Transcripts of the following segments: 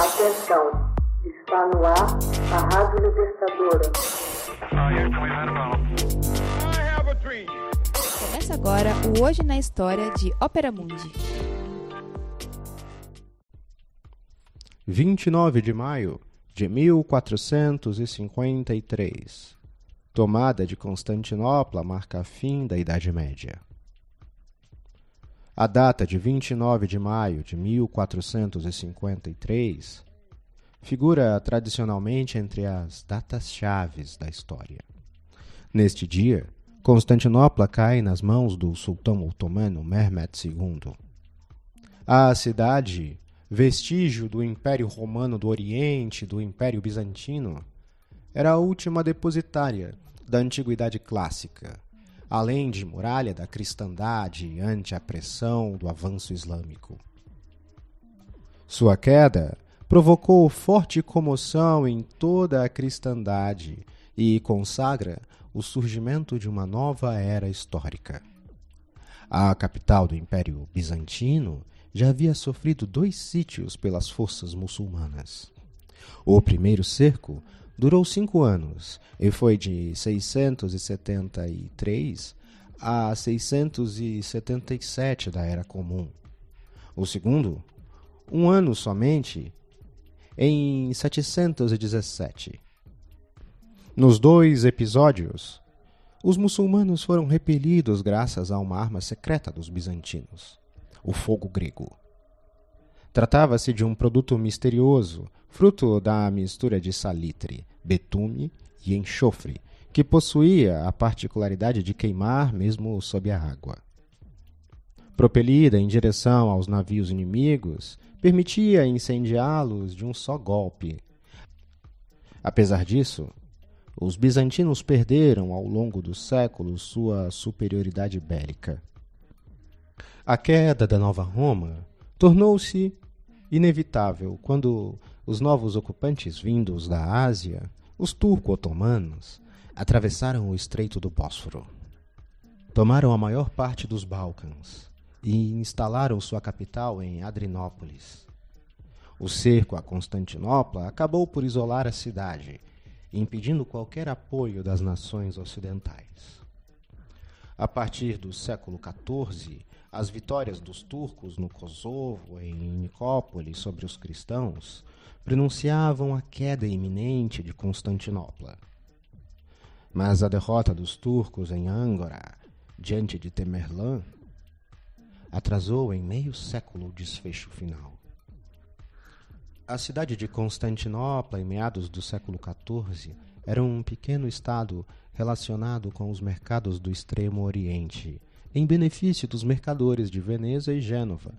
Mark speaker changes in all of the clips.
Speaker 1: Atenção, está no ar a Rádio Libertadora.
Speaker 2: Começa agora o Hoje na História de Ópera Mundi.
Speaker 3: 29 de maio de 1453. Tomada de Constantinopla marca fim da Idade Média. A data de 29 de maio de 1453 figura tradicionalmente entre as datas chaves da história. Neste dia, Constantinopla cai nas mãos do sultão otomano Mehmed II. A cidade, vestígio do Império Romano do Oriente e do Império Bizantino, era a última depositária da Antiguidade Clássica além de muralha da cristandade ante a pressão do avanço islâmico. Sua queda provocou forte comoção em toda a cristandade e consagra o surgimento de uma nova era histórica. A capital do Império Bizantino já havia sofrido dois sítios pelas forças muçulmanas. O primeiro cerco Durou cinco anos e foi de 673 a 677 da Era Comum. O segundo, um ano somente, em 717. Nos dois episódios, os muçulmanos foram repelidos graças a uma arma secreta dos bizantinos, o fogo grego. Tratava-se de um produto misterioso, fruto da mistura de salitre, betume e enxofre, que possuía a particularidade de queimar mesmo sob a água. Propelida em direção aos navios inimigos, permitia incendiá-los de um só golpe. Apesar disso, os bizantinos perderam ao longo dos séculos sua superioridade bélica. A queda da Nova Roma tornou-se inevitável quando os novos ocupantes vindos da Ásia, os turco-otomanos, atravessaram o Estreito do Bósforo. Tomaram a maior parte dos Balcãs e instalaram sua capital em Adrinópolis. O cerco a Constantinopla acabou por isolar a cidade, impedindo qualquer apoio das nações ocidentais. A partir do século XIV, as vitórias dos turcos no Kosovo e em Nicópolis sobre os cristãos prenunciavam a queda iminente de Constantinopla. Mas a derrota dos turcos em Angora, diante de Temerlã, atrasou em meio século o desfecho final. A cidade de Constantinopla, em meados do século XIV, era um pequeno estado relacionado com os mercados do Extremo Oriente, em benefício dos mercadores de Veneza e Gênova,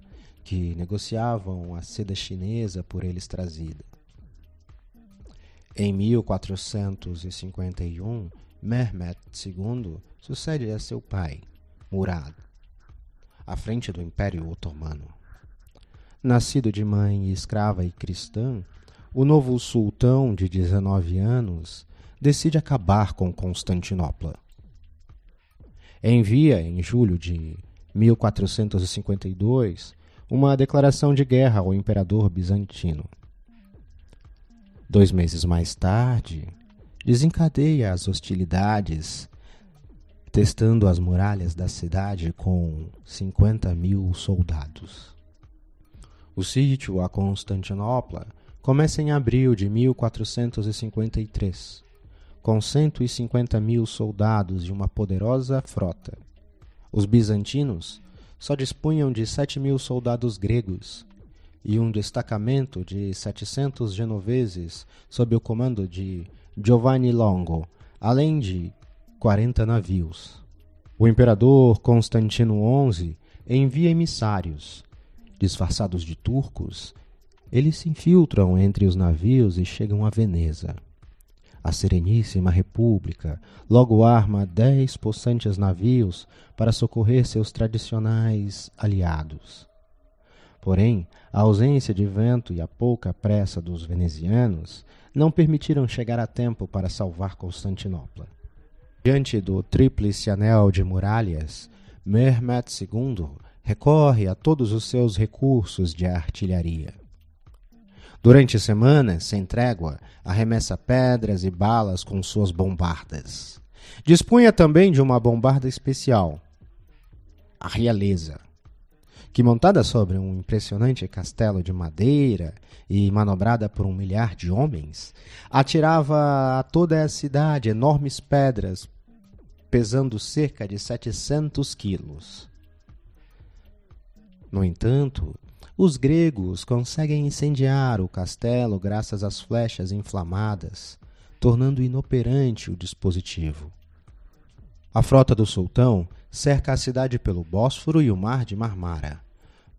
Speaker 3: que negociavam a seda chinesa por eles trazida. Em 1451, Mehmet II sucede a seu pai, Murad, à frente do Império Otomano. Nascido de mãe escrava e cristã, o novo sultão de 19 anos decide acabar com Constantinopla envia, em julho de 1452, uma declaração de guerra ao imperador bizantino. Dois meses mais tarde, desencadeia as hostilidades, testando as muralhas da cidade com 50 mil soldados. O sítio a Constantinopla começa em abril de 1453 com 150 mil soldados e uma poderosa frota. Os bizantinos só dispunham de 7 mil soldados gregos e um destacamento de 700 genoveses sob o comando de Giovanni Longo, além de 40 navios. O imperador Constantino XI envia emissários. Disfarçados de turcos, eles se infiltram entre os navios e chegam a Veneza. A Sereníssima República logo arma dez possantes navios para socorrer seus tradicionais aliados. Porém, a ausência de vento e a pouca pressa dos venezianos não permitiram chegar a tempo para salvar Constantinopla. Diante do tríplice anel de muralhas, Mehmet II recorre a todos os seus recursos de artilharia. Durante semanas, sem trégua, arremessa pedras e balas com suas bombardas. Dispunha também de uma bombarda especial, a Realeza, que montada sobre um impressionante castelo de madeira e manobrada por um milhar de homens, atirava a toda a cidade enormes pedras pesando cerca de 700 quilos. No entanto, os gregos conseguem incendiar o castelo graças às flechas inflamadas, tornando inoperante o dispositivo. A frota do sultão cerca a cidade pelo Bósforo e o mar de Marmara,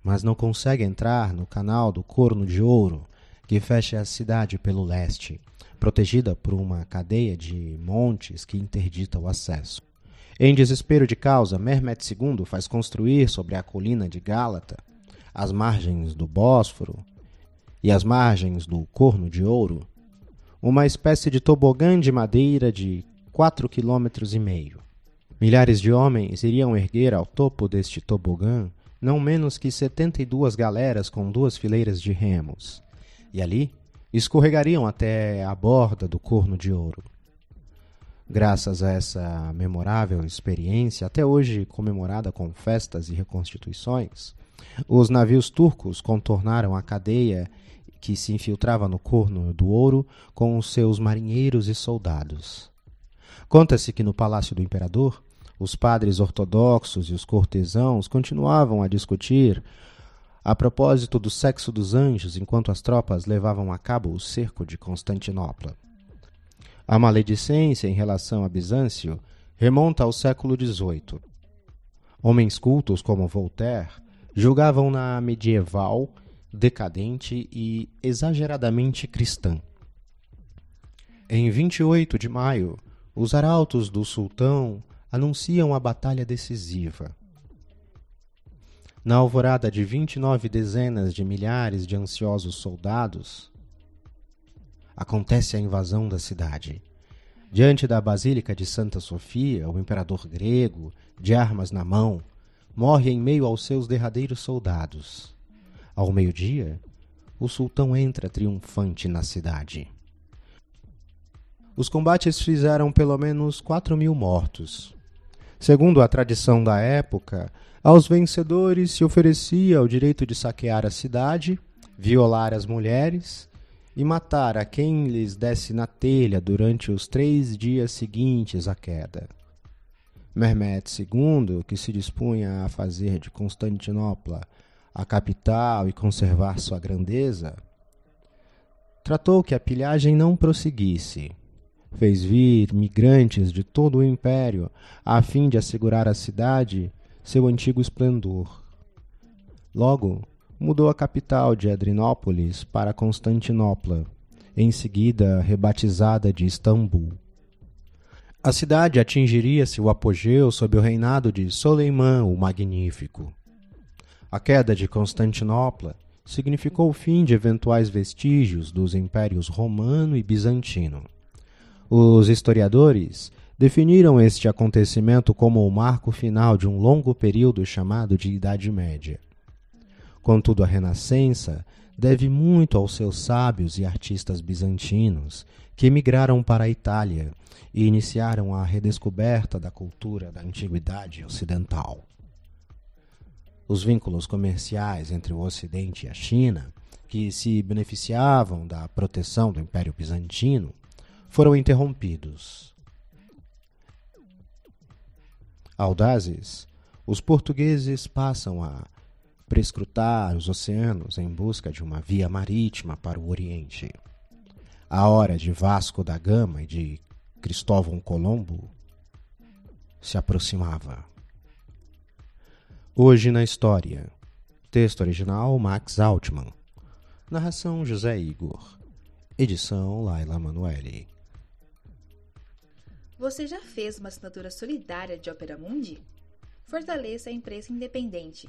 Speaker 3: mas não consegue entrar no canal do Corno de Ouro, que fecha a cidade pelo leste, protegida por uma cadeia de montes que interdita o acesso. Em desespero de causa, Mehmet II faz construir sobre a colina de Gálata, às margens do Bósforo e às margens do Corno de Ouro, uma espécie de tobogã de madeira de quatro quilômetros e meio. Milhares de homens iriam erguer ao topo deste tobogã não menos que setenta e duas galeras com duas fileiras de remos, e ali escorregariam até a borda do Corno de Ouro. Graças a essa memorável experiência, até hoje comemorada com festas e reconstituições, os navios turcos contornaram a cadeia que se infiltrava no Corno do Ouro com os seus marinheiros e soldados. Conta-se que no palácio do imperador, os padres ortodoxos e os cortesãos continuavam a discutir a propósito do sexo dos anjos enquanto as tropas levavam a cabo o cerco de Constantinopla. A maledicência em relação a Bizâncio remonta ao século XVIII. Homens cultos como Voltaire julgavam-na medieval, decadente e exageradamente cristã. Em 28 de maio, os arautos do sultão anunciam a batalha decisiva. Na alvorada de vinte e nove dezenas de milhares de ansiosos soldados, acontece a invasão da cidade. Diante da Basílica de Santa Sofia, o imperador grego, de armas na mão, morre em meio aos seus derradeiros soldados. Ao meio-dia, o sultão entra triunfante na cidade. Os combates fizeram pelo menos quatro mil mortos. Segundo a tradição da época, aos vencedores se oferecia o direito de saquear a cidade, violar as mulheres e matar a quem lhes desse na telha durante os três dias seguintes à queda. Mehmet II, que se dispunha a fazer de Constantinopla a capital e conservar sua grandeza, tratou que a pilhagem não prosseguisse. Fez vir migrantes de todo o império a fim de assegurar à cidade seu antigo esplendor. Logo, mudou a capital de Adrinópolis para Constantinopla, em seguida rebatizada de Istambul. A cidade atingiria seu apogeu sob o reinado de Soleiman o Magnífico. A queda de Constantinopla significou o fim de eventuais vestígios dos impérios romano e bizantino. Os historiadores definiram este acontecimento como o marco final de um longo período chamado de Idade Média. Contudo, a Renascença deve muito aos seus sábios e artistas bizantinos que emigraram para a Itália e iniciaram a redescoberta da cultura da antiguidade ocidental. Os vínculos comerciais entre o Ocidente e a China, que se beneficiavam da proteção do Império Bizantino, foram interrompidos. Audazes, os portugueses passam a prescrutar os oceanos em busca de uma via marítima para o Oriente. A hora de Vasco da Gama e de Cristóvão Colombo se aproximava. Hoje na história. Texto original Max Altman. Narração José Igor. Edição Laila Manuelle.
Speaker 2: Você já fez uma assinatura solidária de Opera Mundi? Fortaleça a imprensa independente